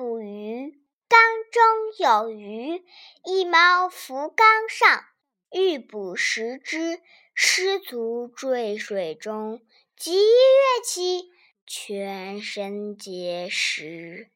捕鱼缸中有鱼，一猫浮缸上。欲捕食之，失足坠水中，即跃起全身皆湿。